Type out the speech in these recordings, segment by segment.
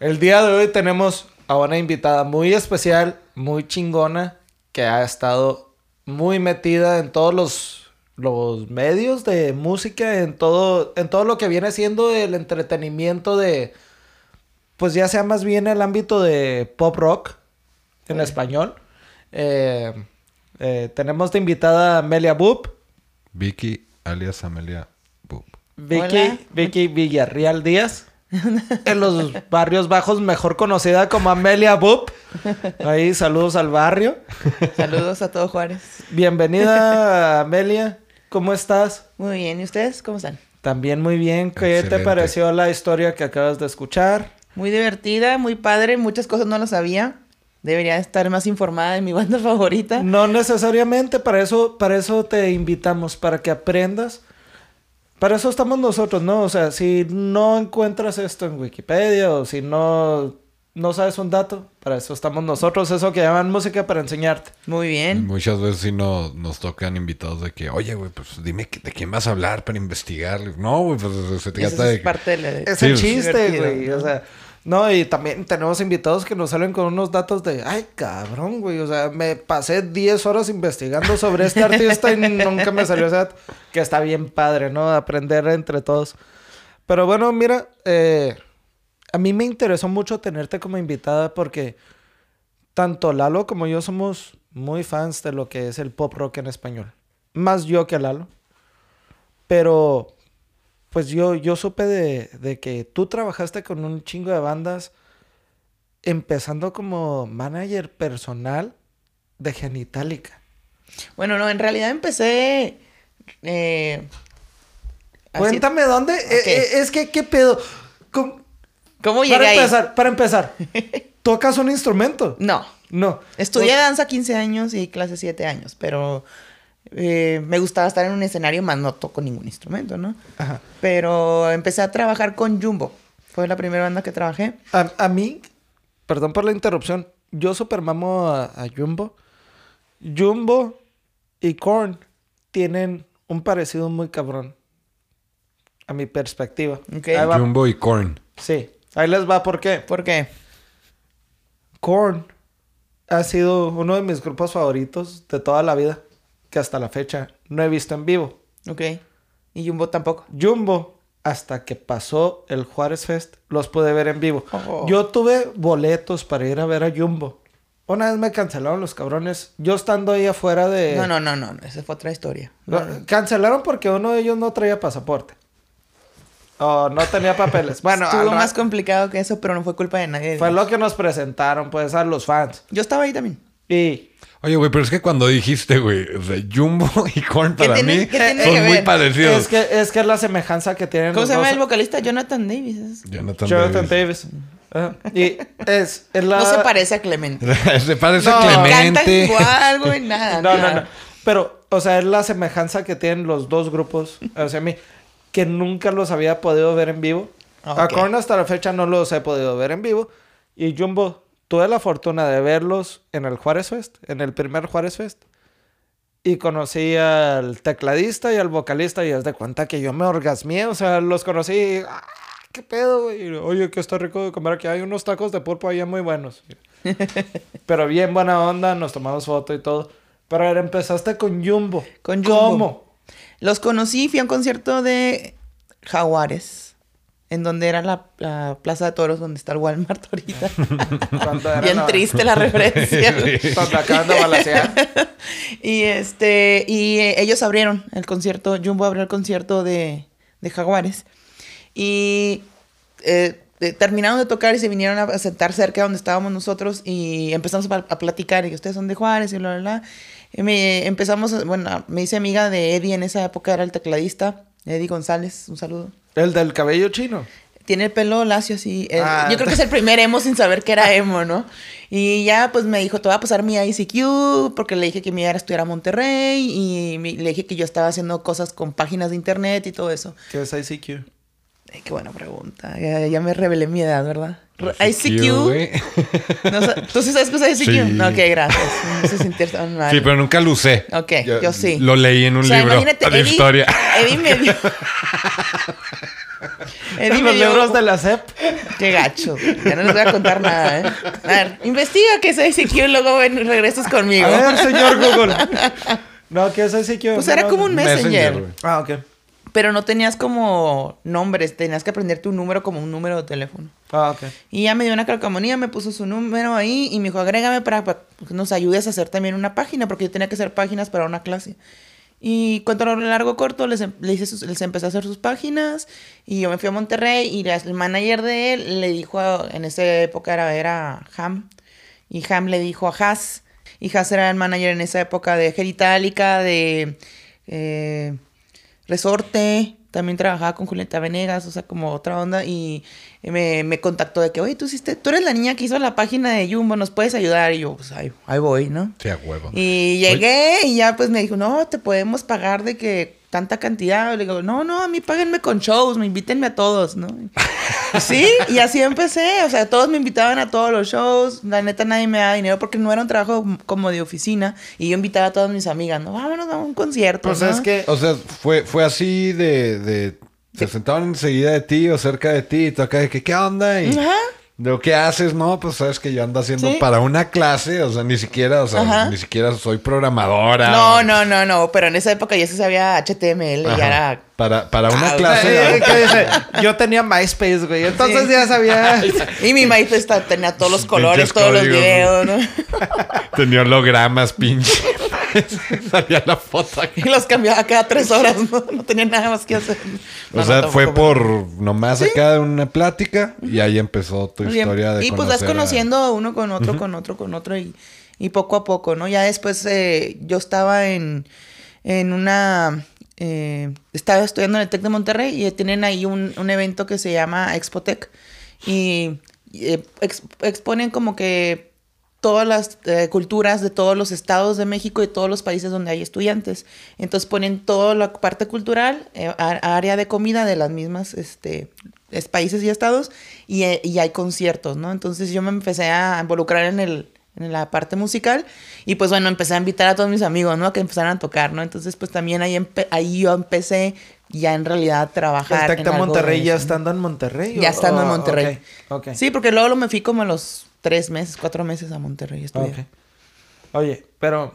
El día de hoy tenemos a una invitada muy especial, muy chingona, que ha estado muy metida en todos los, los medios de música, en todo, en todo lo que viene siendo el entretenimiento de, pues ya sea más bien el ámbito de pop rock en español. Eh, eh, tenemos de invitada a Amelia Boop. Vicky, alias Amelia Boop. Vicky, Hola. Vicky Villarreal Díaz. En los barrios bajos, mejor conocida como Amelia Boop. Ahí, saludos al barrio. Saludos a todo Juárez. Bienvenida, Amelia. ¿Cómo estás? Muy bien, ¿y ustedes cómo están? También muy bien. ¿Qué te pareció la historia que acabas de escuchar? Muy divertida, muy padre, muchas cosas no lo sabía. Debería estar más informada de mi banda favorita. No necesariamente, para eso, para eso te invitamos, para que aprendas. Para eso estamos nosotros, ¿no? O sea, si no encuentras esto en Wikipedia o si no, no sabes un dato, para eso estamos nosotros, eso que llaman música para enseñarte. Muy bien. Muchas veces sí no, nos tocan invitados de que, oye, güey, pues dime que- de quién vas a hablar para investigar. No, güey, pues se Eso trata de... es parte de la... Es Sí, el chiste, güey. O sea, no, y también tenemos invitados que nos salen con unos datos de, ay, cabrón, güey. O sea, me pasé 10 horas investigando sobre este artista y nunca me salió ese dato. Que está bien padre, ¿no? Aprender entre todos. Pero bueno, mira, eh, a mí me interesó mucho tenerte como invitada porque tanto Lalo como yo somos muy fans de lo que es el pop rock en español. Más yo que Lalo. Pero pues yo, yo supe de, de que tú trabajaste con un chingo de bandas, empezando como manager personal de Genitalica. Bueno, no, en realidad empecé... eh, así- Cuéntame dónde. Eh, eh, es que, ¿qué pedo? ¿Cómo- ¿Cómo llegué Para ahí? empezar, para empezar, ¿tocas un instrumento? No. No. Estudié danza 15 años y clase 7 años, pero eh, me gustaba estar en un escenario, más no toco ningún instrumento, ¿no? Ajá. Pero empecé a trabajar con Jumbo. Fue la primera banda que trabajé. A, a mí, perdón por la interrupción, yo supermamo a, a Jumbo. Jumbo y Korn tienen un parecido muy cabrón. A mi perspectiva. Ok. Ahí va. Jumbo y Korn. Sí, ahí les va por qué. ¿Por qué? Korn ha sido uno de mis grupos favoritos de toda la vida, que hasta la fecha no he visto en vivo. Ok. Y Jumbo tampoco. Jumbo, hasta que pasó el Juárez Fest, los pude ver en vivo. Oh. Yo tuve boletos para ir a ver a Jumbo. Una vez me cancelaron los cabrones. Yo estando ahí afuera de... No, no, no, no. Esa fue otra historia. No, Cancelaron porque uno de ellos no traía pasaporte. O no tenía papeles. Bueno, Estuvo más complicado que eso, pero no fue culpa de nadie. fue lo que nos presentaron, pues, a los fans. Yo estaba ahí también. Y Oye, güey, pero es que cuando dijiste, güey, o sea, Jumbo y Korn ¿Qué para tiene- mí son muy ver? parecidos. es que, es que es la semejanza que tienen ¿Cómo los se llama dos. el vocalista? Jonathan Davis. Jonathan, Jonathan Davis. Davis. Ajá. Y es, es la... No se parece a Clemente. Se parece No. a Clemente. igual, güey, nada. No, no, nada. no. Pero, o sea, es la semejanza que tienen los dos grupos. O sea, a mí, que nunca los había podido ver en vivo. A Ok. Korn hasta la fecha no los he podido ver en vivo. Y Jumbo, tuve la fortuna de verlos en el Juárez Fest, en el primer Juárez Fest. Y conocí al tecladista y al vocalista y haz de cuenta que yo me orgasmié. O sea, los conocí y, "Ah, ¿Qué pedo, güey? Oye, que está rico de comer aquí. Hay unos tacos de pulpo allá muy buenos. Pero bien buena onda, nos tomamos foto y todo. Pero a ver, empezaste con Jumbo. Con Jumbo. ¿Cómo? Los conocí, fui a un concierto de Jaguares, en donde era la, la Plaza de Toros, donde está el Walmart ahorita. Bien la- triste la referencia. Y este, y eh, ellos abrieron el concierto, Jumbo abrió el concierto de, de Jaguares. Y eh, eh, terminaron de tocar y se vinieron a, sentar cerca donde estábamos nosotros y empezamos a, platicar. Y ustedes son de Juárez y bla, bla, bla. Y me empezamos, a- bueno, me hice amiga de Eddie en esa época, era el tecladista. Eddie González, un saludo. El del cabello chino. Tiene el pelo lacio así. Ah. Yo creo que es el primer emo sin saber que era emo, ¿no? Y ya pues me dijo, te voy a pasar mi ICQ, porque le dije que me iba a ir a estudiar a Monterrey y mi- le dije que yo estaba haciendo cosas con páginas de internet y todo eso. ¿Qué es ICQ? Ay, qué buena pregunta. Ya, ya me revelé mi edad, ¿verdad? ICQ. No ¿Tú sí sabes qué es ICQ? Sí. No, ok, gracias. No se sintió tan mal. Sí, pero nunca lo usé. Ok, yo sí. Lo leí en un O sea, libro imagínate, de Eddie- historia. Eddie me dio... Eddie Los me dio- libros de la SEP. Qué gacho. Ya no les voy a contar nada, ¿eh? A ver, investiga que es ICQ y luego ven, regresas conmigo. A ver, señor Google. No, ¿qué es que Pues era como un messenger. güey. Ah, ok. Pero no tenías como nombres, tenías que aprenderte un número como un número de teléfono. Ah, ok. Y ya me dio una calcamonía, me puso su número ahí y me dijo, agrégame para, para que nos ayudes a hacer también una página, porque yo tenía que hacer páginas para una clase. Y cuento lo largo corto, les, em- le hice sus- les empecé a hacer sus páginas y yo me fui a Monterrey y las- el manager de él le dijo, a- en esa época era, era Ham, y Ham le dijo a Haas, y Haas era el manager en esa época de Geritálica, de eh, Resorte, también trabajaba con Julieta Venegas, o sea, como otra onda, y me, me contactó de que, oye, tú, hiciste, tú eres la niña que hizo la página de Jumbo, ¿nos puedes ayudar? Y yo, pues ahí, ahí voy, ¿no? Sí, a huevo. Y llegué y ya pues me dijo, no, te podemos pagar de que tanta cantidad. Le digo, no, no, a mí páguenme con shows, me invítenme a todos, ¿no? sí, y así empecé, o sea, todos me invitaban a todos los shows, la neta nadie me daba dinero porque no era un trabajo como de oficina y yo invitaba a todas mis amigas, no, vámonos a un concierto. Pues ¿no? es que. O sea, fue, fue así de, de... Se sentaban enseguida de ti o cerca de ti y tú acá de que, ¿qué onda? Y Ajá. De lo que haces, no, pues sabes que yo ando haciendo Sí. para una clase, o sea, ni siquiera, o sea, Ajá. ni siquiera soy programadora. No, o- no, no, no, pero en esa época ya se sabía HTML, Ajá. ya era... Para, para una Ah, clase. Eh, ¿Qué dice? Yo tenía MySpace, güey. Entonces Sí. ya sabía. Y mi MySpace tenía todos los colores, todos los videos, ¿no? Tenía hologramas, pinche. Salía la foto aquí. Y los cambiaba cada tres horas, no, no tenía nada más que hacer. O sea, no, fue por nomás acá de una plática y ahí empezó tu bien. historia de Y pues vas a- conociendo uno con otro, con otro, con otro y, y poco a poco, ¿no? Ya después eh, yo estaba en, en una... eh, estaba estudiando en el TEC de Monterrey y tienen ahí un, un evento que se llama Expotec y eh, ex- exponen como que todas las eh, culturas de todos los estados de México y todos los países donde hay estudiantes. Entonces ponen toda la parte cultural, eh, a- área de comida de las mismas este, es- países y estados y, eh, y hay conciertos, ¿no? Entonces yo me empecé a involucrar en el en la parte musical y pues bueno, empecé a invitar a todos mis amigos, ¿no? A que empezaran a tocar, ¿no? Entonces pues también ahí, ahí yo empecé ya en realidad a trabajar. Tec en Monterrey ya estando en Monterrey. Ya o- estando en oh, Monterrey. ok, ok. Sí, porque luego lo me fui como a los tres meses, cuatro meses a Monterrey a estudiar. Oye, pero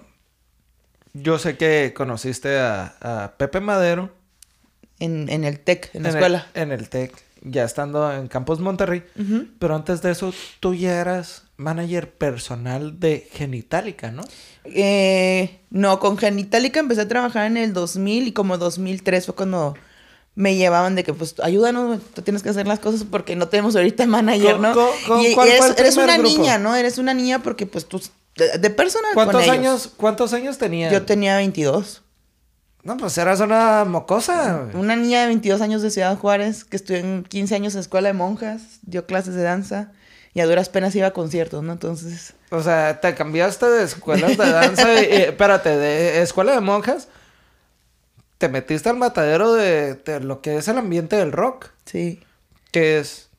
yo sé que conociste a, a Pepe Madero En, en el TEC, en la el- escuela. en el TEC, ya estando en Campus Monterrey. Pero antes de eso, tú ya eras manager personal de Genitalica, ¿no? Eh, no, con Genitalica empecé a trabajar en el 2000 y como 2003 fue cuando me llevaban de que pues ayúdanos, tú tienes que hacer las cosas porque no tenemos ahorita manager, ¿Con- ¿no? con- con y, cuál eres, el eres una grupo? niña, ¿no? Eres una niña porque pues tú de, de personal con ¿Cuántos ellos. años, ¿Cuántos años tenías? Yo tenía 22. No, pues eras una mocosa. Una niña de 22 años de Ciudad Juárez que estudió en 15 años en escuela de monjas, dio clases de danza y a duras penas iba a conciertos, ¿no? Entonces, O sea, te cambiaste de escuelas de danza. y, y- espérate, de escuela de monjas. Te metiste al matadero de, de lo que es el ambiente del rock. sí. Que es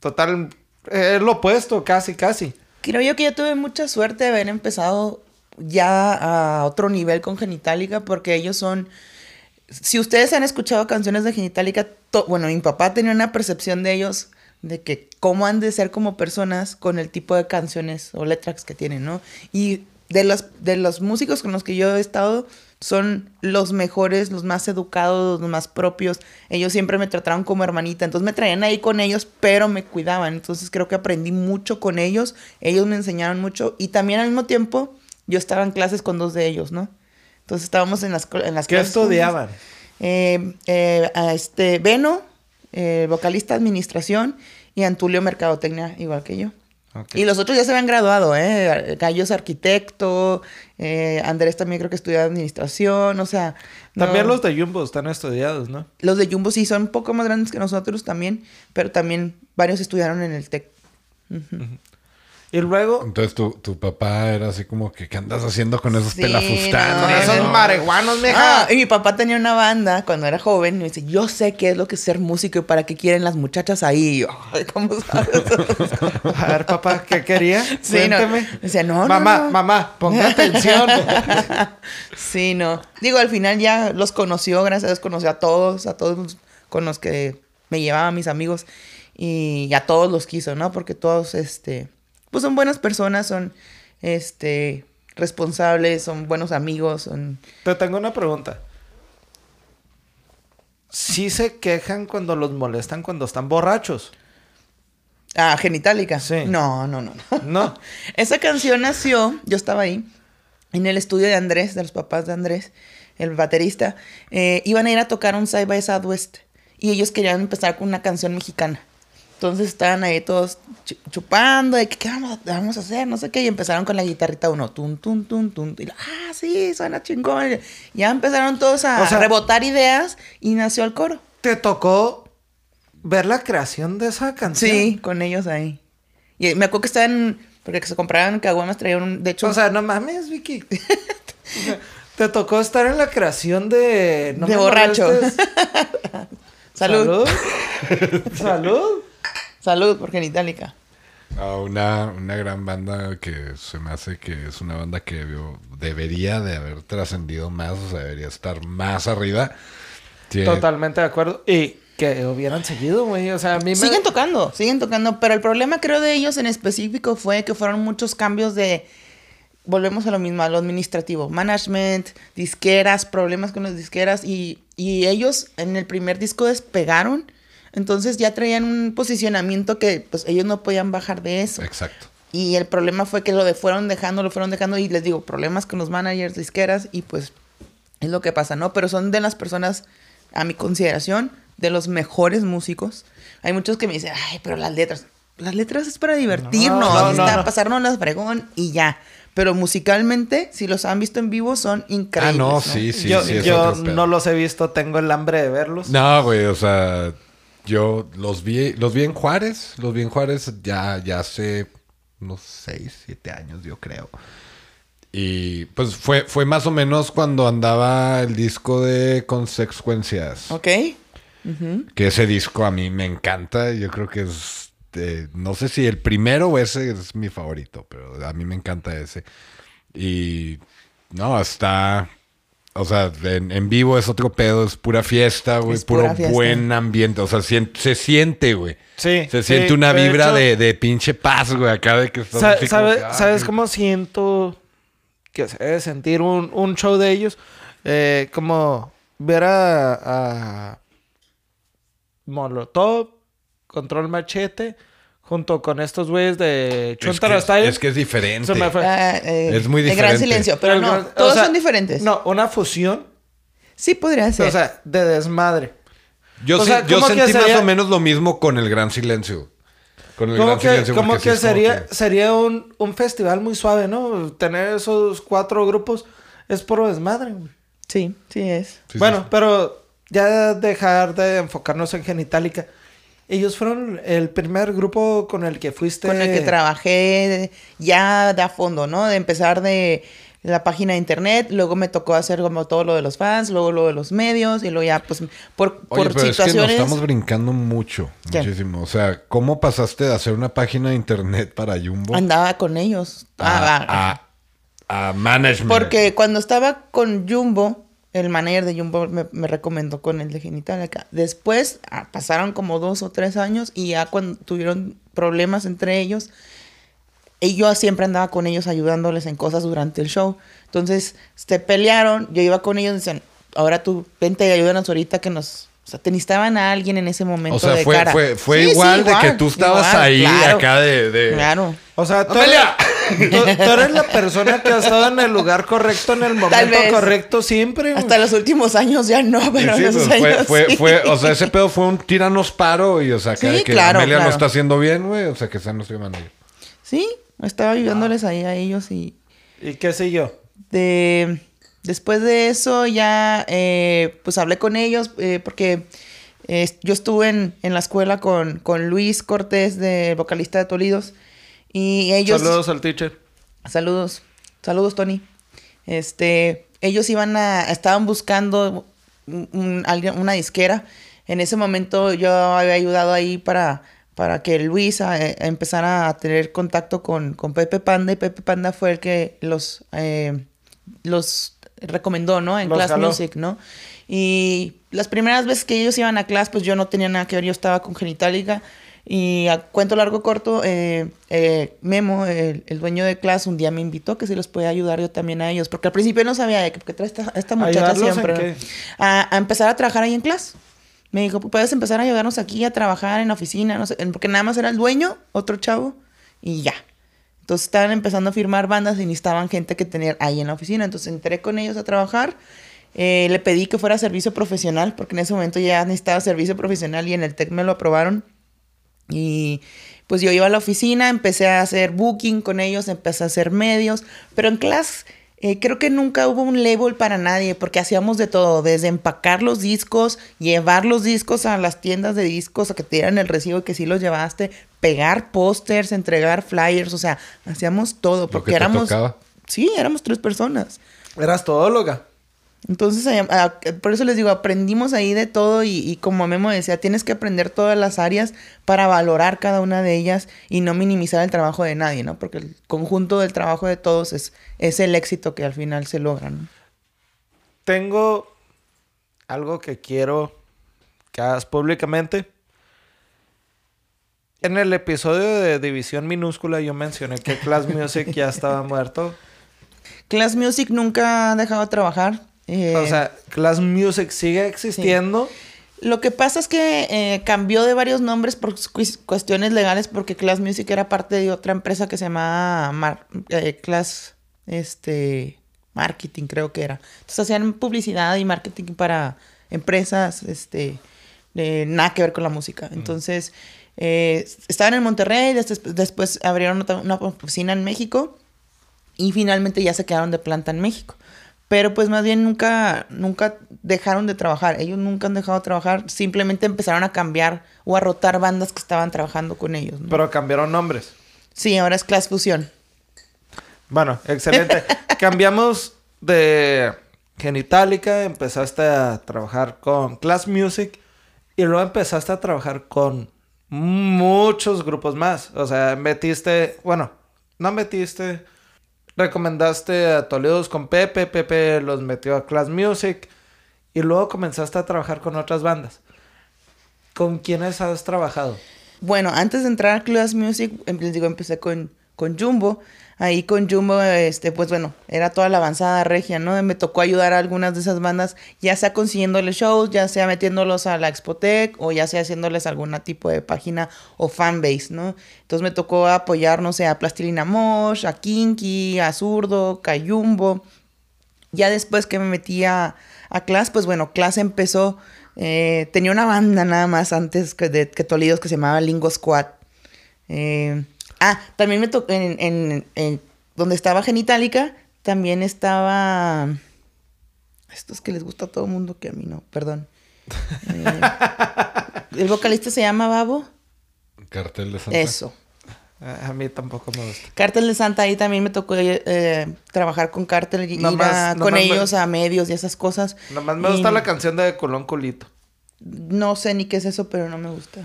total. Es lo opuesto, casi, casi. Creo yo que yo tuve mucha suerte de haber empezado ya a otro nivel con Genitalica porque ellos son... Si ustedes han escuchado canciones de Genitalica, to- bueno, mi papá tenía una percepción de ellos de que cómo han de ser como personas con el tipo de canciones o letras que tienen, ¿no? Y de los, de los músicos con los que yo he estado, son los mejores, los más educados, los más propios. Ellos siempre me trataron como hermanita, entonces me traían ahí con ellos, pero me cuidaban. Entonces creo que aprendí mucho con ellos, ellos me enseñaron mucho y también al mismo tiempo yo estaba en clases con dos de ellos, ¿no? Entonces estábamos en las, en las ¿Qué clases juntos. estudiaban? Eh, eh, a este Beno, eh, vocalista administración, y Antulio Mercadotecnia, igual que yo. Y los otros ya se habían graduado, ¿eh? Gallo es arquitecto, eh, Andrés también creo que estudia administración, o sea... no- También los de Jumbo están estudiados, ¿no? Los de Jumbo sí son un poco más grandes que nosotros también, pero también varios estudiaron en el TEC. Ujú. Y luego. Entonces tu, tu papá era así como que, ¿qué andas haciendo con esos Sí, pelafustanes? no, Con esos no. marihuanos, mija. Ah, y mi papá tenía una banda cuando era joven y me dice, yo sé qué es lo que es ser músico y para qué quieren las muchachas ahí. Y yo, "Ay, ¿cómo sabes? A ver, papá, ¿qué quería? Sí, no. Decía, no, no, Mamá, no. mamá, ponga atención. sí, no. Digo, al final ya los conoció, gracias a Dios conoció a todos, a todos con los que me llevaba a mis amigos y a todos los quiso, ¿no? Porque todos, este, pues son buenas personas, son, este, responsables, son buenos amigos, son... Te tengo una pregunta. ¿Sí se quejan cuando los molestan cuando están borrachos? Ah, genitálica. Sí. No, no, no, no. No. Esa canción nació, yo estaba ahí, en el estudio de Andrés, de los papás de Andrés, el baterista. eh, iban a ir a tocar un Side by Southwest y ellos querían empezar con una canción mexicana. Entonces estaban ahí todos chu- chupando, de que qué vamos, a- vamos a hacer, no sé qué, y empezaron con la guitarrita uno, tun, tun, tun, tun, y, ah, sí, suena chingón. Ya empezaron todos a O sea- rebotar ideas y nació el coro. ¿Te tocó ver la creación de esa canción? Sí, con ellos ahí. Y me acuerdo que estaban, porque se compraban caguamas, traían un, de hecho, O sea, no mames, Vicky. O sea, Te tocó estar en la creación de... no De borracho. salud. Salud. Salud. Salud por genitálica. Ah, una, una gran banda que se me hace que es una banda que debió- debería de haber trascendido más, o sea, debería estar más arriba. Tiene- Totalmente de acuerdo. Y que hubieran seguido, güey. O sea, a mí me... Siguen tocando, siguen tocando, pero el problema creo de ellos en específico fue que fueron muchos cambios de, volvemos a lo mismo, a lo administrativo, management, disqueras, problemas con las disqueras y, y ellos en el primer disco despegaron, entonces ya traían un posicionamiento que pues ellos no podían bajar de eso. Exacto. Y el problema fue que lo de fueron dejando, lo fueron dejando y les digo, problemas con los managers, disqueras y pues es lo que pasa, ¿no? Pero son de las personas, a mi consideración, de los mejores músicos. Hay muchos que me dicen, ay, pero las letras, las letras es para divertirnos, No, no, está, no. pasarnos las fregón y ya. Pero musicalmente, si los han visto en vivo, son increíbles. Ah, no, ¿no? sí, sí, yo sí. yo no los he visto, tengo el hambre de verlos. No, güey, o sea, yo los vi, los vi en Juárez, los vi en Juárez ya, ya hace unos 6, 7 años, yo creo. Y pues fue, fue más o menos cuando andaba el disco de Consecuencias. Ok. Que ese disco a mí me encanta. Yo creo que es. eh, no sé si el primero o ese es mi favorito, pero a mí me encanta ese. Y. No, está. O sea, en, en vivo es otro pedo, es pura fiesta, güey. Puro fiesta. buen ambiente. O sea, se siente, güey. Sí, Se sí, siente una de vibra hecho- de, de pinche paz, güey. Acá de que estás Sa- como sabe- ah, ¿Sabes cómo siento que se debe sentir un, un show de ellos? Eh, como ver a, a Molotov, Control Machete, junto con estos güeyes de Es Chuntaro que, Style. es que es diferente. Se me fue. Ah, eh, Es muy El gran diferente. silencio, pero El no, gran- o todos sea, son diferentes. No, una fusión, Sí podría ser. o sea, de desmadre. Yo, o sí- sea, yo ¿cómo que sentí más sería- o menos lo mismo con el Gran Silencio. Con el Como Gran que, Silencio. como porque sí que es como sería, que- sería un, un festival muy suave, ¿no? Tener esos cuatro grupos es puro desmadre, güey. sí, sí es. Sí, bueno, sí. pero ya dejar de enfocarnos en Genitalica. Ellos fueron el primer grupo con el que fuiste. con el que trabajé ya de a fondo, ¿no? De empezar de la página de internet, luego me tocó hacer como todo lo de los fans, luego lo de los medios y luego ya pues por, Oye, por pero es que nos situaciones estamos brincando mucho. ¿Qué? Muchísimo. O sea, ¿cómo pasaste de hacer una página de internet para Jumbo andaba con ellos. Ah, ah, a, a, a management? Porque cuando estaba con Jumbo, el manager de Jumbo me, me recomendó con el de Genitalica. Después ah, pasaron como dos o tres años y ya cuando tuvieron problemas entre ellos, y yo siempre andaba con ellos ayudándoles en cosas durante el show. Entonces, se pelearon, yo iba con ellos y decían, ahora tú vente y ayúdanos ahorita que nos... O sea, te necesitaban a alguien en ese momento O sea, de fue, cara. fue, fue Sí, sí, igual de que tú estabas igual, ahí claro, acá de... de- Claro. O sea, tú eres, ¡Amelia! tú, tú eres la persona que ha estado en el lugar correcto en el momento vez. correcto siempre. güey. Hasta los últimos años ya no, pero Sí, en esos pues, fue, años fue, sí. fue- o sea, ese pedo fue un tiranos paro y, o sea, acá Sí, de que claro, Amelia claro. no está haciendo bien, güey. O sea, que sea nuestro manager. Sí, estaba ayudándoles ahí a ellos y ¿Y qué sé yo? de después de eso ya eh, pues hablé con ellos eh, porque eh, yo estuve en, en la escuela con, con Luis Cortés de vocalista de Tolidos y ellos Saludos al teacher. saludos saludos Tony este ellos iban a estaban buscando un- un- una disquera en ese momento yo había ayudado ahí para para que Luis a- eh, empezara a tener contacto con, con Pepe Panda y Pepe Panda fue el que los los recomendó, ¿no? En Los Class jaló. Music, ¿no? Y las primeras veces que ellos iban a clase, pues yo no tenía nada que ver, yo estaba con Genitalica. Y a cuento largo corto, eh, eh, Memo, el, el dueño de clase, un día me invitó que si los podía ayudar yo también a ellos, porque al principio no sabía de qué porque trae esta, esta muchacha ¿Ayudarlos en siempre. A, a empezar a trabajar ahí en clase. Me dijo, puedes empezar a ayudarnos aquí a trabajar en la oficina, no sé, porque nada más era el dueño, otro chavo, y ya. Entonces estaban empezando a firmar bandas y necesitaban gente que tener ahí en la oficina. Entonces entré con ellos a trabajar. Eh, le pedí que fuera servicio profesional, porque en ese momento ya necesitaba servicio profesional y en el TEC me lo aprobaron. Y pues yo iba a la oficina, empecé a hacer booking con ellos, empecé a hacer medios, pero en clase eh, creo que nunca hubo un label para nadie, porque hacíamos de todo, desde empacar los discos, llevar los discos a las tiendas de discos, a que te dieran el recibo y que sí los llevaste, pegar pósters, entregar flyers, o sea, hacíamos todo, porque que te éramos... tocaba. Sí, éramos tres personas. Eras todóloga. Entonces, eh, ah, por eso les digo, aprendimos ahí de todo y, y como Memo decía, tienes que aprender todas las áreas para valorar cada una de ellas y no minimizar el trabajo de nadie, ¿no? Porque el conjunto del trabajo de todos es, es el éxito que al final se logra, ¿no? Tengo algo que quiero que hagas públicamente. En el episodio de División Minúscula yo mencioné que Class Music ya estaba muerto. Class Music nunca ha dejado de trabajar. Eh, O sea, Class Music sigue existiendo. Lo que pasa es que eh, cambió de varios nombres por cu- cuestiones legales porque Class Music era parte de otra empresa que se llamaba Mar- eh, Class este, Marketing, creo que era. Entonces hacían publicidad y marketing para empresas, este, eh, nada que ver con la música. Entonces, eh, estaban en Monterrey, des- después abrieron una oficina en México y finalmente ya se quedaron de planta en México. Pero pues más bien nunca, nunca dejaron de trabajar. Ellos nunca han dejado de trabajar. Simplemente empezaron a cambiar o a rotar bandas que estaban trabajando con ellos. ¿no? Pero cambiaron nombres. Sí, ahora es Class Fusión. Bueno, excelente. Cambiamos de Genitalica, empezaste a trabajar con Class Music y luego empezaste a trabajar con muchos grupos más. O sea, metiste, bueno, no metiste, recomendaste a Toledos con Pepe, Pepe los metió a Class Music y luego comenzaste a trabajar con otras bandas. ¿Con quiénes has trabajado? Bueno, antes de entrar a Class Music, em- les digo, empecé con, con Jumbo. Ahí con Jumbo, este, pues bueno, era toda la avanzada regia, ¿no? Me tocó ayudar a algunas de esas bandas, ya sea consiguiéndoles shows, ya sea metiéndolos a la Expotec, o ya sea haciéndoles algún tipo de página o fanbase, ¿no? Entonces me tocó apoyar, no sé, a Plastilina Mosh, a Kinky, a Zurdo, a Jumbo. Ya después que me metí a, a Class, pues bueno, Class empezó, eh, tenía una banda nada más antes que, de, que Tolidos que se llamaba Lingo Squad. Eh, ah, también me tocó en, en- en donde estaba Genitalica, también estaba... Estos que les gusta a todo el mundo, que a mí no, perdón. Eh, el vocalista se llama Babo. Cartel de Santa. Eso. A mí tampoco me gusta. Cártel de Santa, ahí también me tocó eh, trabajar con Cártel y ir a- con me- ellos a medios y esas cosas. Nomás me Y gusta la canción de Colón Culito. No sé ni qué es eso, pero no me gusta.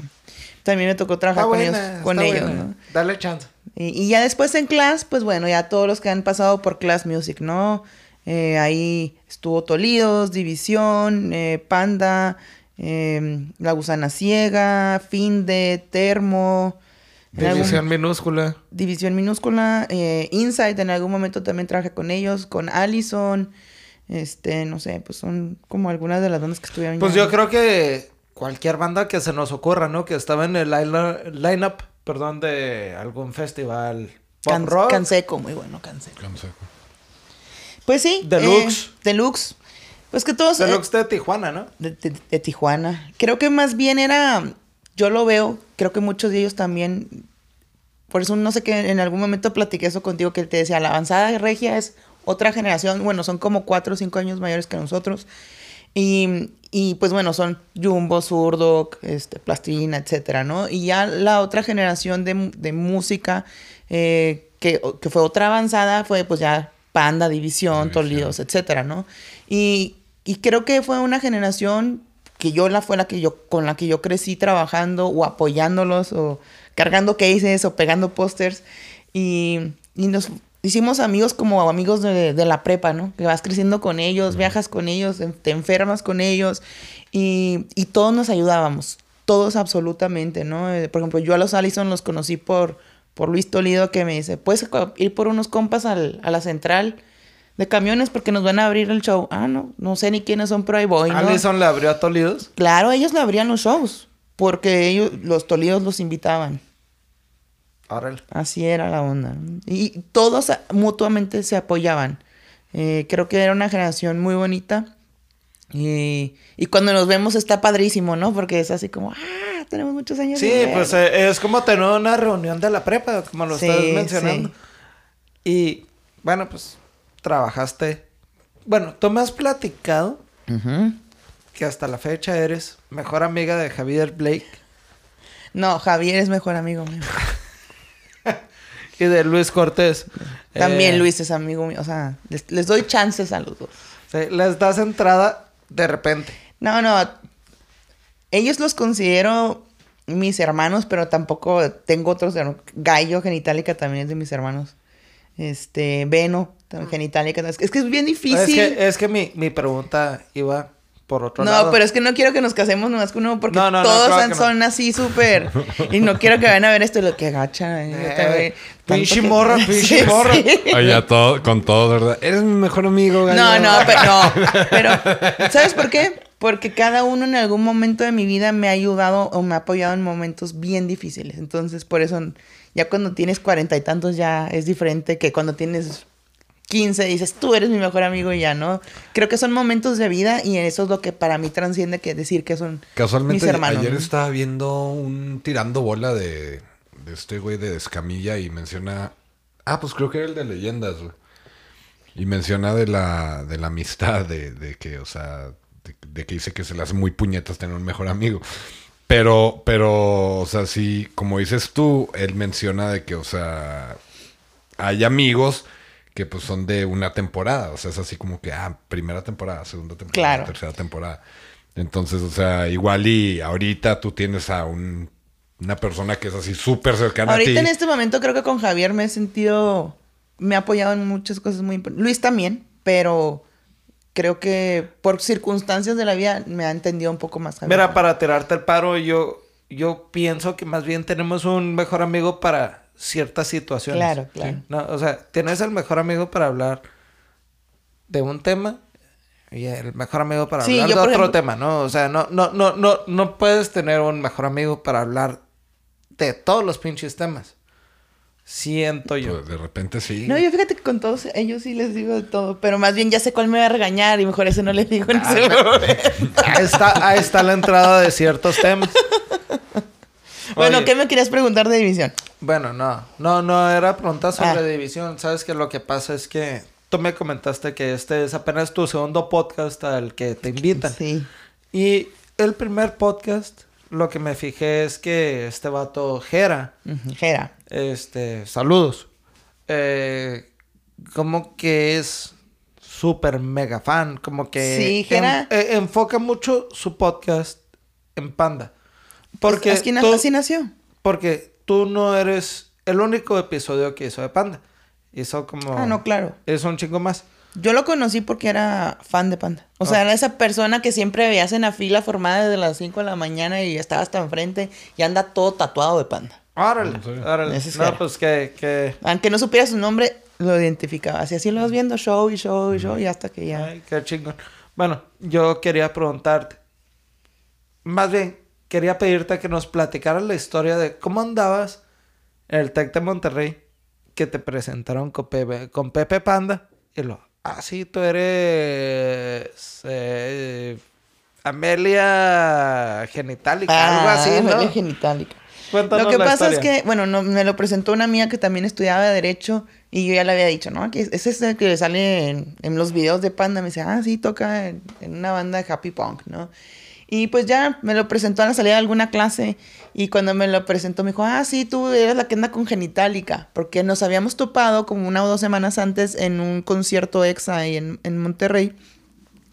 También me tocó trabajar Está con buena, ellos. Con ellos. ¿no? Dale chance. Y, y ya después en Class, pues bueno, ya todos los que han pasado por Class Music, ¿no? Eh, ahí estuvo Tolidos, División, eh, Panda, eh, La Gusana Ciega, Finde, Termo. algún- División minúscula. División minúscula, eh, Insight, en algún momento también trabajé con ellos, con Allison, este, no sé, pues son como algunas de las bandas que estuvieron. Pues ya. yo creo que cualquier banda que se nos ocurra, ¿no? Que estaba en el line- lineup, perdón, de algún festival pop Can- rock. Canseco, muy bueno, Canseco. Canseco. Pues sí. Deluxe. eh, Deluxe. Pues que todos... eh, Deluxe de Tijuana, ¿no? de, de- de Tijuana. Creo que más bien era, yo lo veo, creo que muchos de ellos también, por eso no sé que en algún momento platiqué eso contigo, que te decía, la avanzada de regia es otra generación, bueno, son como cuatro o cinco años mayores que nosotros. Y, y, pues bueno, son Jumbo, Zurdo, este, Plastilina, etcétera, ¿no? Y ya la otra generación de, de música eh, que, que fue otra avanzada fue pues ya Panda, División, División. Tolidos, etcétera, ¿no? Y, y creo que fue una generación que yo la fue la que yo con la que yo crecí trabajando o apoyándolos o cargando cases o pegando pósters y, y nos hicimos amigos como amigos de, de la prepa, ¿no? Que vas creciendo con ellos, viajas con ellos, te enfermas con ellos y, y todos nos ayudábamos, todos absolutamente, ¿no? Eh, Por ejemplo, yo a los Allison los conocí por, por Luis Toledo que me dice, ¿puedes ir por unos compas al- a la central de camiones porque nos van a abrir el show? Ah, no, no sé ni quiénes son, pero ahí voy, ¿no? Allison le abrió a Tolidos. Claro, ellos le abrían los shows porque ellos, los Toledos los invitaban. Así era la onda. Y todos mutuamente se apoyaban. Eh, creo que era una generación muy bonita. Y, y cuando nos vemos está padrísimo, ¿no? Porque es así como, ah, tenemos muchos años. Sí, sin ver". pues eh, es como tener una reunión de la prepa, como lo Sí, estás mencionando. sí. Y bueno, pues trabajaste. Bueno, tú me has platicado que hasta la fecha eres mejor amiga de Javier Blake No, Javier es mejor amigo mío. y de Luis Cortés. También Eh, Luis es amigo mío. O sea, les, les doy chances a los dos. sí, les das entrada de repente. No, no. Ellos los considero mis hermanos, pero tampoco tengo otros. hermanos. Gallo Genitalica también es de mis hermanos. Este, Veno, también Genitalica. Es que es, que es bien difícil. Es que, es que mi, mi pregunta iba por otro no, lado. pero es que no quiero que nos casemos nomás con uno porque No, no, no, todos claro son, no. así súper. y no quiero que vayan a ver esto y lo que gacha. eh, Eh, pinche que- morra, pinche Sí, morra. sí. Allá todo, con todo, ¿verdad? Eres mi mejor amigo, gallo. No, no, pero no. Pero, ¿sabes por qué? Porque cada uno en algún momento de mi vida me ha ayudado o me ha apoyado en momentos bien difíciles. Entonces, por eso, ya cuando tienes cuarenta y tantos ya es diferente que cuando tienes 15 dices, tú eres mi mejor amigo y ya, ¿no? Creo que son momentos de vida y eso es lo que para mí transciende que decir que son Casualmente, mis hermanos. ayer ¿no? estaba viendo un tirando bola de, de este güey de Escamilla y menciona. Ah, pues creo que era el de leyendas, güey. Y menciona de la, de la amistad, de, de que, o sea, de, de que dice que se le hace muy puñetas tener un mejor amigo. Pero, pero, o sea, sí, como dices tú, él menciona de que, o sea, hay amigos que pues son de una temporada. O sea, es así como que, ah, primera temporada, segunda temporada, Claro. tercera temporada. Entonces, o sea, igual y ahorita tú tienes a un, una persona que es así súper cercana a Ahorita ti. en este momento creo que con Javier me he sentido, me ha apoyado en muchas cosas muy importantes. Luis también, pero creo que por circunstancias de la vida me ha entendido un poco más Javier. Mira, para tirarte el paro, yo, yo pienso que más bien tenemos un mejor amigo para ciertas situaciones. Claro, claro. No, o sea, tienes el mejor amigo para hablar de un tema y el mejor amigo para Sí, hablar yo, de otro ejemplo- tema, ¿no? O sea, no, no, no, no, no puedes tener un mejor amigo para hablar de todos los pinches temas. Siento yo. Pues, de repente sí. No, yo fíjate que con todos ellos sí les digo de todo, pero más bien ya sé cuál me va a regañar y mejor ese no les digo en ese momento. Ahí está, ahí está la entrada de ciertos temas. Bueno, Oye, ¿qué me querías preguntar de división? Bueno, no, no, no era pregunta sobre Ah. división. Sabes que lo que pasa es que tú me comentaste que este es apenas tu segundo podcast al que te invitan. Sí. Y el primer podcast, lo que me fijé es que este vato Jera, este, saludos, eh, como que es súper mega fan, como que Sí, Jera. en- eh, enfoca mucho su podcast en Panda. Porque Así, tú- así nació. porque tú no eres el único episodio que hizo de Panda. Hizo como... Ah, no, claro. Hizo un chingo más. Yo lo conocí porque era fan de Panda. O sea, era esa persona que siempre veías en la fila formada desde las 5 de la mañana y estaba hasta enfrente y anda todo tatuado de Panda. Órale, Sí. órale. Es No, pues que... que... Aunque no supiera su nombre, lo identificaba. Así, así lo vas viendo show y show y show y hasta que ya... Ay, qué chingón. Bueno, yo quería preguntarte. Más bien, quería pedirte que nos platicaras la historia de cómo andabas en el TEC de Monterrey que te presentaron con Pepe, con Pepe Panda. Y lo, ah, sí, tú eres eh, Amelia Genitalica, algo así, ¿no? Amelia genitálica. Cuéntanos Lo que la pasa es que, bueno, no, me lo presentó una amiga que también estudiaba Derecho y yo ya le había dicho, ¿no? Que ese es el que sale en, en los videos de Panda. Me dice, ah, sí, toca en, en una banda de happy punk, ¿no? Y pues ya me lo presentó a la salida de alguna clase y cuando me lo presentó me dijo, ah, sí, tú eres la que anda con Genitalica, porque nos habíamos topado como una o dos semanas antes en un concierto exa ahí en, en Monterrey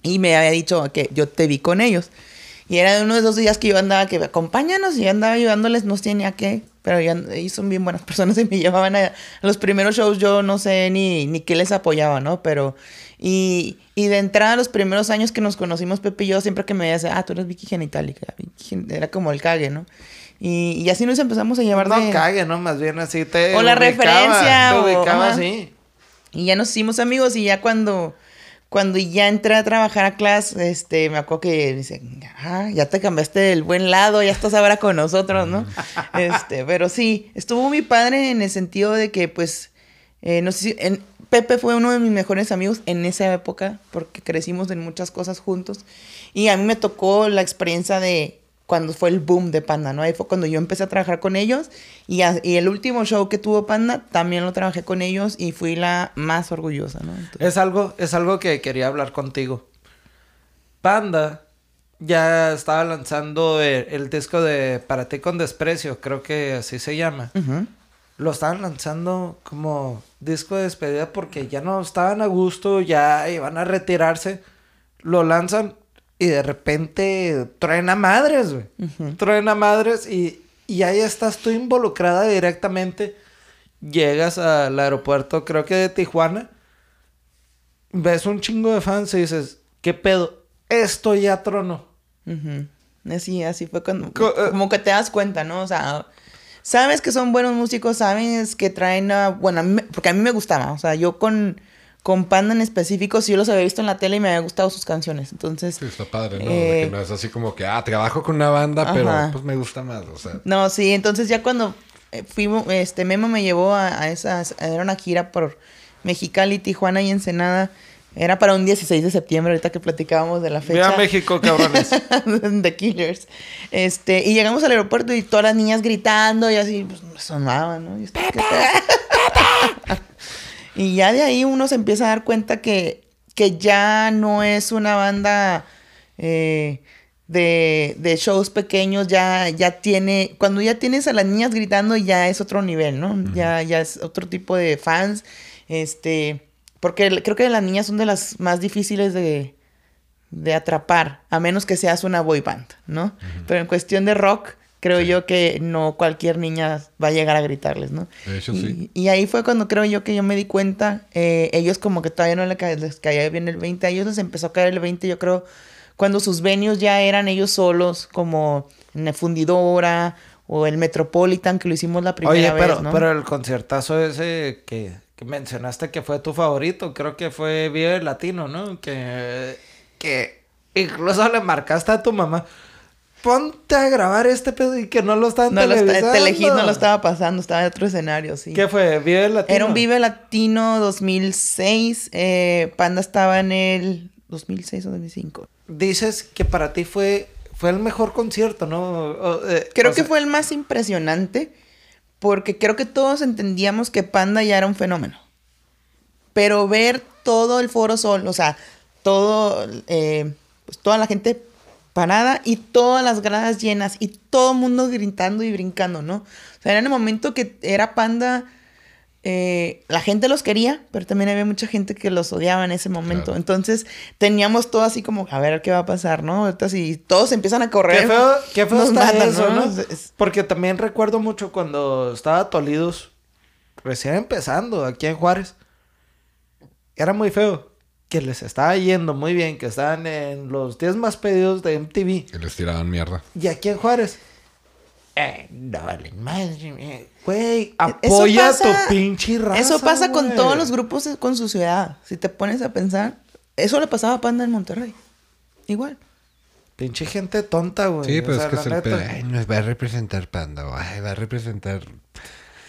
y me había dicho que yo te vi con ellos. Y era uno de esos días que yo andaba, que acompáñanos, y yo andaba ayudándoles, no sé ni a qué, pero ya, ellos son bien buenas personas y me llevaban a, a los primeros shows, yo no sé ni, ni qué les apoyaba, ¿no? Pero, y, y de entrada, los primeros años que nos conocimos, Pepe y yo, siempre que me decía, ah, tú eres Vicky Genitalica, era como el cague, ¿no? Y, y así nos empezamos a llevar No de... cague, ¿no? Más bien así te O la referencia, Te o- ubicaba así. Y ya nos hicimos amigos y ya cuando, cuando ya entré a trabajar a clase, este, me acuerdo que dice, ah, ya te cambiaste del buen lado, ya estás ahora con nosotros, ¿no? este, pero sí, estuvo mi padre en el sentido de que, pues, eh, no sé si, en- Pepe fue uno de mis mejores amigos en esa época, porque crecimos en muchas cosas juntos. Y a mí me tocó la experiencia de cuando fue el boom de Panda, ¿no? Ahí fue cuando yo empecé a trabajar con ellos. Y, a- y el último show que tuvo Panda, también lo trabajé con ellos y fui la más orgullosa, ¿no? Entonces- Es algo, es algo que quería hablar contigo. Panda ya estaba lanzando el, el disco de Para ti con desprecio, creo que así se llama. Ujú. Lo estaban lanzando como disco de despedida porque ya no estaban a gusto, ya iban a retirarse. Lo lanzan y de repente truena madres, güey. Truena madres y, y ahí estás tú involucrada directamente. Llegas al aeropuerto, creo que de Tijuana. Ves un chingo de fans y dices, ¿qué pedo? Esto ya tronó. Ujú. Así, así fue cuando, Co- eh. como que te das cuenta, ¿no? O sea, sabes que son buenos músicos, sabes que traen, a- bueno, a mí me- porque a mí me gustaba, o sea, yo con, con Panda en específico, sí yo los había visto en la tele y me había gustado sus canciones, entonces... Sí, está padre, ¿no? Eh, que no es así como que, ah, trabajo con una banda, pero pues me gusta más, o sea. No, sí, entonces ya cuando eh, fuimos, este, Memo me llevó a, a esas, era una gira por Mexicali, Tijuana y Ensenada, era para un 16 de septiembre, ahorita que platicábamos de la fecha. Viva México, cabrones. The Killers. Este, y llegamos al aeropuerto y todas las niñas gritando y así, pues me sonaban, ¿no? Y. Y ya de ahí uno se empieza a dar cuenta que, que ya no es una banda eh, de, de shows pequeños, ya, ya tiene, cuando ya tienes a las niñas gritando ya es otro nivel, ¿no? Ya, ya es otro tipo de fans, este, porque creo que las niñas son de las más difíciles de, de atrapar, a menos que seas una boy band, ¿no? Pero en cuestión de rock, creo yo que no cualquier niña va a llegar a gritarles, ¿no? De hecho, y, sí. y ahí fue cuando creo yo que yo me di cuenta, eh, ellos como que todavía no le ca- les caía bien el 20, a ellos les empezó a caer el 20, yo creo, cuando sus venues ya eran ellos solos, como en la Fundidora o el Metropolitan, que lo hicimos la primera Oye, vez, pero, ¿no? pero el conciertazo ese que, que mencionaste que fue tu favorito, creo que fue Vive Latino, ¿no? Que, que incluso le marcaste a tu mamá. Ponte a grabar este pedo y que no lo estaban no lo televisando. Telehit no lo estaba pasando, estaba en otro escenario, sí. ¿Qué fue? Vive Latino. Era un Vive Latino 2006, eh, Panda estaba en el 2006 o 2005. Dices que para ti fue, fue el mejor concierto, ¿no? O- eh, Creo que sea, fue el más impresionante porque creo que todos entendíamos que Panda ya era un fenómeno. Pero ver todo el Foro Sol, o sea, todo, eh, pues toda la gente parada y todas las gradas llenas y todo el mundo gritando y brincando, ¿no? O sea, era en el momento que era Panda, eh, la gente los quería, pero también había mucha gente que los odiaba en ese momento. Claro. Entonces teníamos todo así como, a ver qué va a pasar, ¿no? Entonces, y todos empiezan a correr. Qué feo, qué feo nos está matan, eso, ¿no? Es- Porque también recuerdo mucho cuando estaba Tolidos, recién empezando aquí en Juárez. Era muy feo. Que les estaba yendo muy bien, que estaban en los 10 más pedidos de MTV. Que les tiraban mierda. Y aquí en Juárez. Eh, no vale madre, mía. Güey, apoya pasa- tu pinche raza. Eso pasa con todos los grupos de- con su ciudad. Si te pones a pensar, eso le pasaba a Panda en Monterrey. Igual. Pinche gente tonta, güey. Sí, O pero sea, es que es el pedo. Ay, nos va a representar Panda. Ay, va a representar.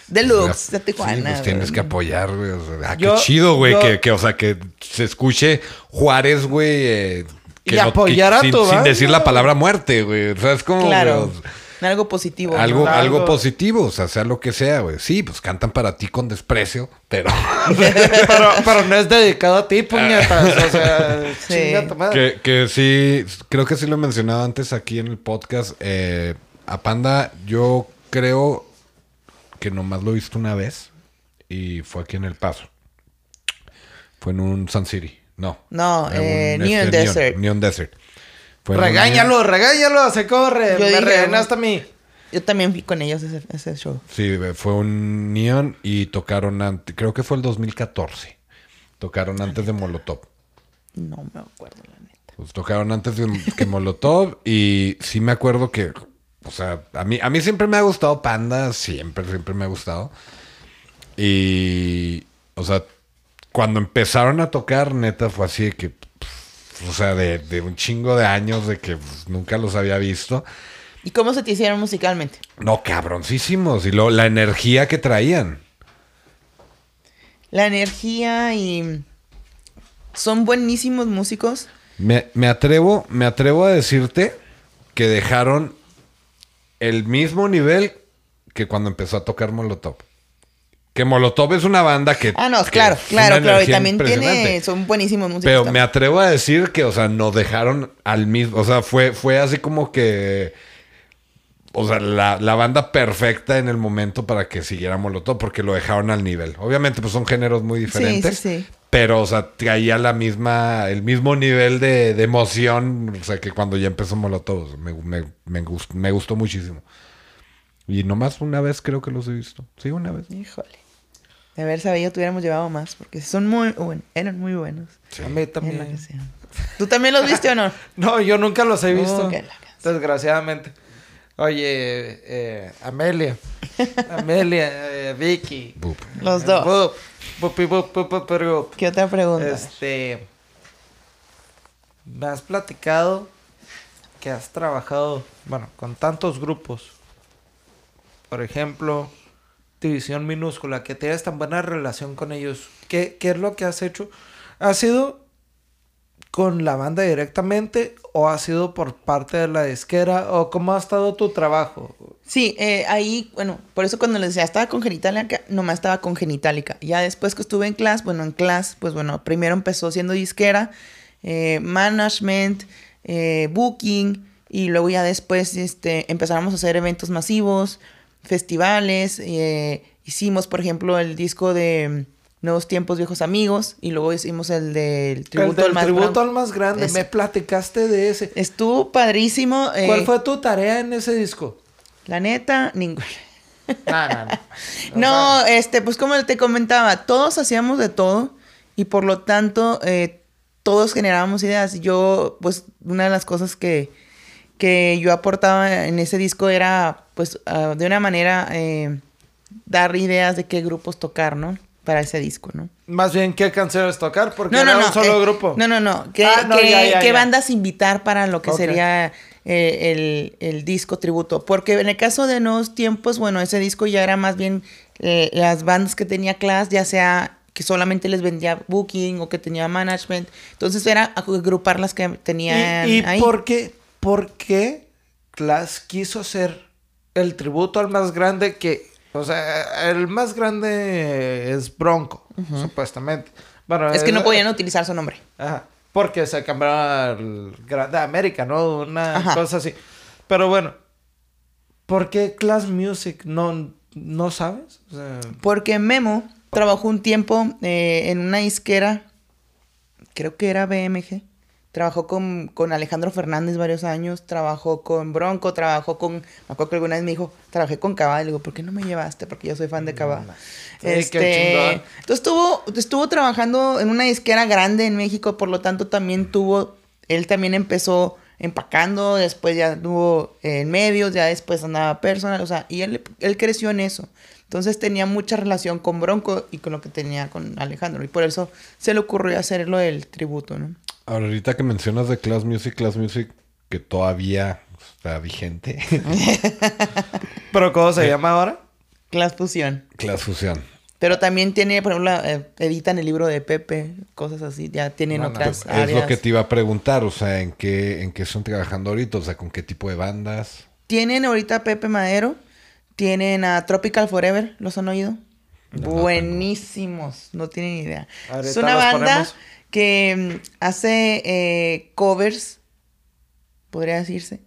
Deluxe de Sí, Tijuana. pues tienes que apoyar, güey. o sea, ah, Yo- qué chido, güey. yo- Que, que, o sea, que se escuche Juárez, güey. eh, que Y apoyar a sin, tu sin decir la palabra muerte, güey. O sea, es como. Claro. güey, Algo positivo. algo, ¿no? algo Algo- positivo, o sea, sea lo que sea, güey. Sí, pues cantan para ti con desprecio, pero pero, pero no es dedicado a ti, puñetas. O sea, Sí. que, que sí, creo que sí lo he mencionado antes aquí en el podcast. eh, a Panda, yo creo que nomás lo he visto una vez y fue aquí en El Paso. Fue en un Sun City, no. No, en eh, un, Neon Desert. Neon, Desert. Fue regáñalo, regáñalo, se corre. Yo Me regañaste a mí. Yo también fui con ellos ese, ese show. Sí, fue un Neon y tocaron antes, creo que fue el 2014. Tocaron antes de Molotov. No me acuerdo, la neta. Pues tocaron antes de que Molotov y sí me acuerdo que, o sea, a mí, a mí siempre me ha gustado Panda, siempre, siempre me ha gustado. Y, o sea, cuando empezaron a tocar, neta, fue así de que, o sea, de, de un chingo de años de que nunca los había visto. ¿Y cómo se te hicieron musicalmente? No, cabroncísimos. Y luego la energía que traían. La energía y... Son buenísimos músicos. Me, me atrevo, me atrevo a decirte que dejaron el mismo nivel que cuando empezó a tocar Molotov. Que Molotov es una banda que. Ah, no, claro, claro, claro. Y también tiene... Son buenísimos músicos. Pero me atrevo a decir que, o sea, nos dejaron al mismo. O sea, fue, fue así como que. O sea, la, la banda perfecta en el momento para que siguiera Molotov, porque lo dejaron al nivel. Obviamente, pues son géneros muy diferentes. Sí, sí, sí. Pero, o sea, traía la misma, el mismo nivel de, de emoción. O sea, que cuando ya empezó Molotov. me, me, me gust- me gustó muchísimo. Y nomás una vez creo que los he visto. Sí, una vez. Híjole. De haber sabido, tuviéramos llevado más. Porque son muy... Bueno, eran muy buenos. A mí también. ¿Tú también los viste o no? No, yo nunca los he visto. Oh, canción. desgraciadamente. Oye, eh, Amelia. Amelia, eh, Vicky. Los dos. ¿Qué otra pregunta? Este. Me has platicado que has trabajado, bueno, con tantos grupos. Por ejemplo, División Minúscula, que tienes tan buena relación con ellos. ¿Qué, qué es lo que has hecho? ¿Ha sido con la banda directamente o ha sido por parte de la disquera o cómo ha estado tu trabajo? Sí, eh, ahí, bueno, por eso cuando les decía estaba con Genitalica, nomás estaba con Genitalica. Ya después que estuve en class, bueno, en class, pues bueno, primero empezó siendo disquera, eh, management, eh, booking, y luego ya después este, empezamos a hacer eventos masivos, festivales, hicimos, por ejemplo, el disco de Nuevos Tiempos, Viejos Amigos, y luego hicimos el del tributo, el al del más tributo al más grande. Ese. Me platicaste de ese. Estuvo padrísimo. eh, ¿Cuál fue tu tarea en ese disco? La neta, ninguna. No, no, no. No, este, pues como te comentaba, todos hacíamos de todo y por lo tanto eh, todos generábamos ideas. Yo, pues, una de las cosas que, que yo aportaba en ese disco era, pues, ah, de una manera eh, dar ideas de qué grupos tocar, ¿no? Para ese disco, ¿no? más bien, ¿qué canciones tocar? Porque No, era no, un solo eh, grupo. No, no, no. ¿Qué, Ah, no, qué- ya, ya, qué ya. bandas invitar para lo que sería eh, el, el disco tributo? Porque en el caso de Nuevos Tiempos, bueno, ese disco ya era más bien eh, las bandas que tenía Class, ya sea que solamente les vendía booking o que tenía management. Entonces era agrupar las que tenían ¿Y, y ahí. por qué, por qué Class quiso ser el tributo al más grande que... O sea, el más grande es Bronco, supuestamente. Bueno, Es que no podían utilizar su nombre. Ajá. Porque se cambió al Grande América, ¿no? Una Ajá. cosa así. Pero bueno, ¿por qué Class Music? ¿No, no sabes? O sea, Porque Memo trabajó un tiempo eh, en una disquera, creo que era BMG. Trabajó con, con Alejandro Fernández varios años, trabajó con Bronco, trabajó con... Me acuerdo que alguna vez me dijo, trabajé con Cabal. Le digo, ¿por qué no me llevaste? Porque yo soy fan de Cabal. Sí, qué chingón. entonces estuvo, estuvo trabajando en una disquera grande en México, por lo tanto también tuvo... Él también empezó empacando, después ya estuvo en medios, ya después andaba personal, o sea, y él, él creció en eso. Entonces tenía mucha relación con Bronco y con lo que tenía con Alejandro. Y por eso se le ocurrió hacer lo del tributo, ¿no? Ahora, ahorita que mencionas de Class Music, Class Music, que todavía está vigente. ¿Pero cómo se Eh. llama ahora? Class Fusión. Class Fusión. Pero también tiene, por ejemplo, eh, editan el libro de Pepe, cosas así. Ya tienen No, otras áreas. es lo que te iba a preguntar, o sea, ¿en qué, ¿en qué están trabajando ahorita? O sea, ¿con qué tipo de bandas? Tienen ahorita a Pepe Madero. Tienen a Tropical Forever. ¿Los han oído? No, Buenísimos. No tienen idea. Ahorita es una banda ponemos. Que mm, hace eh, covers, podría decirse,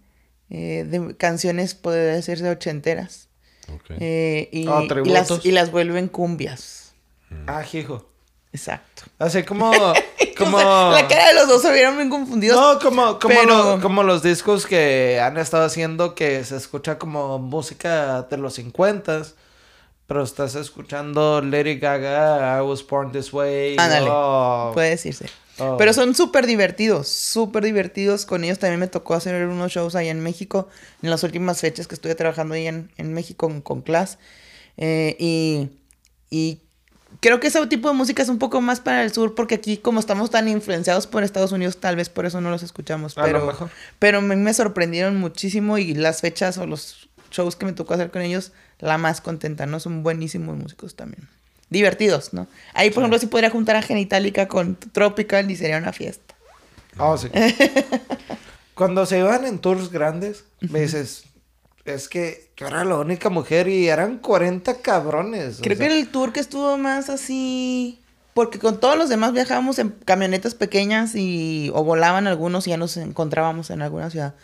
eh, de canciones, podría decirse, ochenteras. Ok. Eh, y, Ah, y las, y las vuelven cumbias. Ah, hijo. Exacto. Así como... como... La cara de los dos se vieron bien confundidos. No, como, como, pero- lo- como los discos que han estado haciendo que se escucha como música de los 50 pero estás escuchando Lady Gaga, I Was Born This Way. Ándale. oh, Puede decirse. oh. Pero son súper divertidos, súper divertidos. Con ellos también me tocó hacer unos shows allá en México, en las últimas fechas que estuve trabajando ahí en, en México con, con Class. Eh, y, y creo que ese tipo de música es un poco más para el sur, porque aquí como estamos tan influenciados por Estados Unidos, tal vez por eso no los escuchamos. A lo Pero, mejor. pero a mí me sorprendieron muchísimo y las fechas o los shows que me tocó hacer con ellos, la más contenta, ¿no? Son buenísimos músicos también. Divertidos, ¿no? Ahí, por ejemplo, sí podría juntar a Genitalica con Tropical y sería una fiesta. Oh, sí. Cuando se iban en tours grandes, me dices, es que yo era la única mujer y eran 40 cabrones. o Creo sea, que el tour que estuvo más así. Porque con todos los demás viajábamos en camionetas pequeñas y. o volaban algunos y ya nos encontrábamos en alguna ciudad.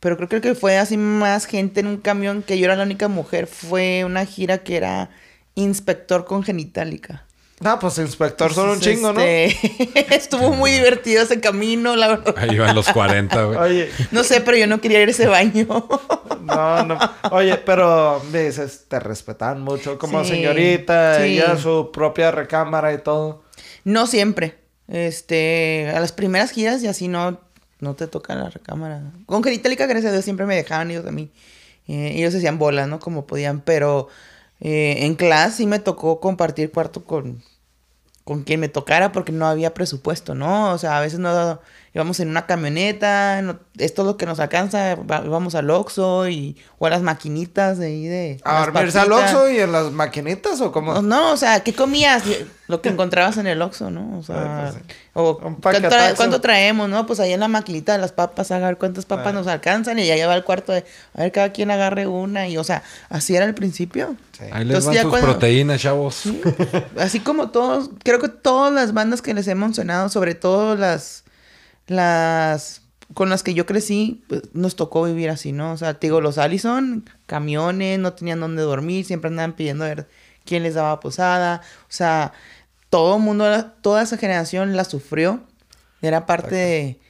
Pero creo que el que fue así más gente en un camión, que yo era la única mujer, fue una gira que era inspector con genitalica. No, pues inspector son un chingo, ¿no? este, Estuvo muy divertido ese camino, la verdad. Ahí van los 40, güey. Oye, No sé, pero yo no quería ir a ese baño. no, no. Oye, pero me dices, te respetan mucho como Sí, señorita, sí. ella su propia recámara y todo. No siempre. Este, a las primeras giras y así no, no te toca la recámara. Con Genitalica, gracias a Dios, siempre me dejaban ellos a mí. Eh, ellos hacían bolas, ¿no? Como podían, pero eh, en clase sí me tocó compartir cuarto con, con quien me tocara porque no había presupuesto, ¿no? O sea, a veces no íbamos en una camioneta, no- esto es lo que nos alcanza, va- íbamos al Oxxo y, o a las maquinitas de ahí de... ¿A dormirse al. Oxxo y en las maquinitas o cómo? No, no, o sea, ¿qué comías? Lo que encontrabas en el Oxxo, ¿no? O sea, Ay, pues, o un ¿cuánto, tra- paquetazo. cuánto traemos, no? Pues ahí en la maquinita de las papas, a ver cuántas papas nos alcanzan y ya lleva al cuarto de, a ver, cada quien agarre una y, o sea, así era al principio. Sí. Ahí les Entonces, van sus cuando- proteínas, chavos. Así como todos, creo que todas las bandas que les he mencionado, sobre todo las, las con las que yo crecí, pues, nos tocó vivir así, ¿no? O sea, te digo, los Allison, camiones, no tenían dónde dormir, siempre andaban pidiendo a ver quién les daba posada. O sea, todo el mundo, toda esa generación la sufrió. Era parte de,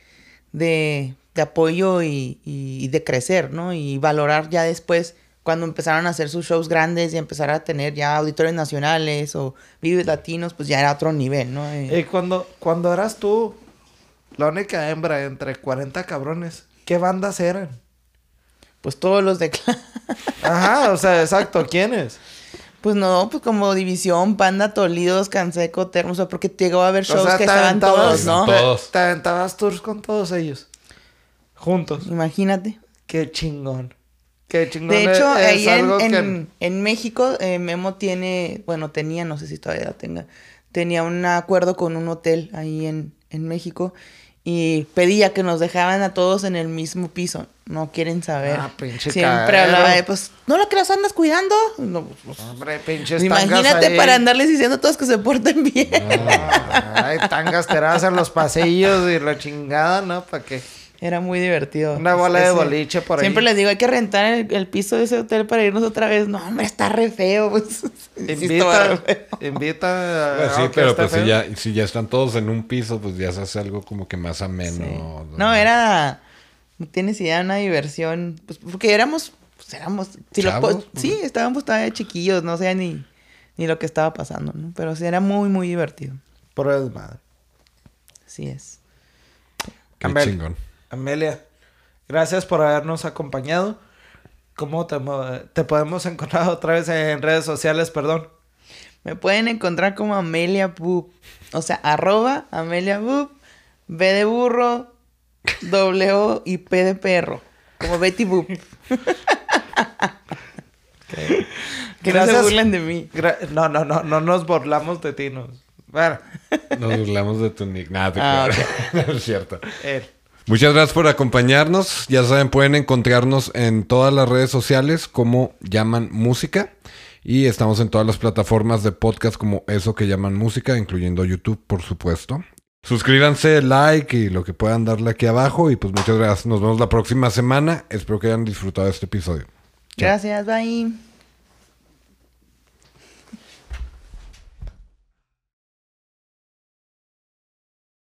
de, de apoyo y, y de crecer, ¿no? Y valorar ya después, cuando empezaron a hacer sus shows grandes y empezar a tener ya auditorios nacionales o vives latinos, pues ya era otro nivel, ¿no? Eh, Y cuando, cuando eras tú la única hembra entre 40 cabrones, ¿qué bandas eran? pues todos los de... cla- Ajá, o sea, exacto, ¿quiénes? Pues no, pues como División, Panda, Tolidos, Canseco, Termo, o sea, porque llegó a haber shows o sea, que estaban todos, ¿no? Todos. te aventabas tours con todos ellos. Juntos. Imagínate. Qué chingón. Qué chingón. De hecho, es ahí en, algo que- en, en México, eh, Memo tiene, bueno, tenía, no sé si todavía tenga, tenía un acuerdo con un hotel ahí en, en México y pedía que nos dejaban a todos en el mismo piso. No quieren saber. Ah, pinche Siempre caero. hablaba de, pues, ¿no lo que las andas cuidando? No, pues, Hombre, pinches pues, imagínate ahí. para andarles diciendo a todos que se porten bien. Ay, tangas tiradas en los pasillos y la chingada, ¿no? ¿Para qué? Era muy divertido. Una bola de boliche por ahí. Siempre les digo, hay que rentar el, el piso de ese hotel para irnos otra vez. No, hombre, está re feo. pues. Sí, re Invita, feo. invita. Pues sí, pero pues si ya, si ya están todos en un piso, pues ya se hace algo como que más ameno. No, era. No tienes idea, una diversión. Pues porque éramos. Pues éramos. si lo Chavos, po- sí, estábamos todavía chiquillos, no sé ni, ni lo que estaba pasando, ¿no? Pero sí, era muy, muy divertido. Por el madre. Así es. Qué chingón. Amelia, gracias por habernos acompañado. ¿Cómo te, mo- te podemos encontrar otra vez en redes sociales? Perdón. Me pueden encontrar como Amelia Boop. O sea, arroba Amelia Boop, B de burro, W y P de perro. Como Betty Boop. Que no se burlen de mí. Gra- no, no, no, no nos burlamos de ti. Nos... Bueno, Nos burlamos de tu nick. Nada, te Ah, creo. No es cierto. él. Muchas gracias por acompañarnos. Ya saben, pueden encontrarnos en todas las redes sociales como llaman música. Y estamos en todas las plataformas de podcast como eso que llaman música, incluyendo YouTube, por supuesto. Suscríbanse, like y lo que puedan darle aquí abajo. Y pues muchas gracias. Nos vemos la próxima semana. Espero que hayan disfrutado este episodio. Gracias, bye.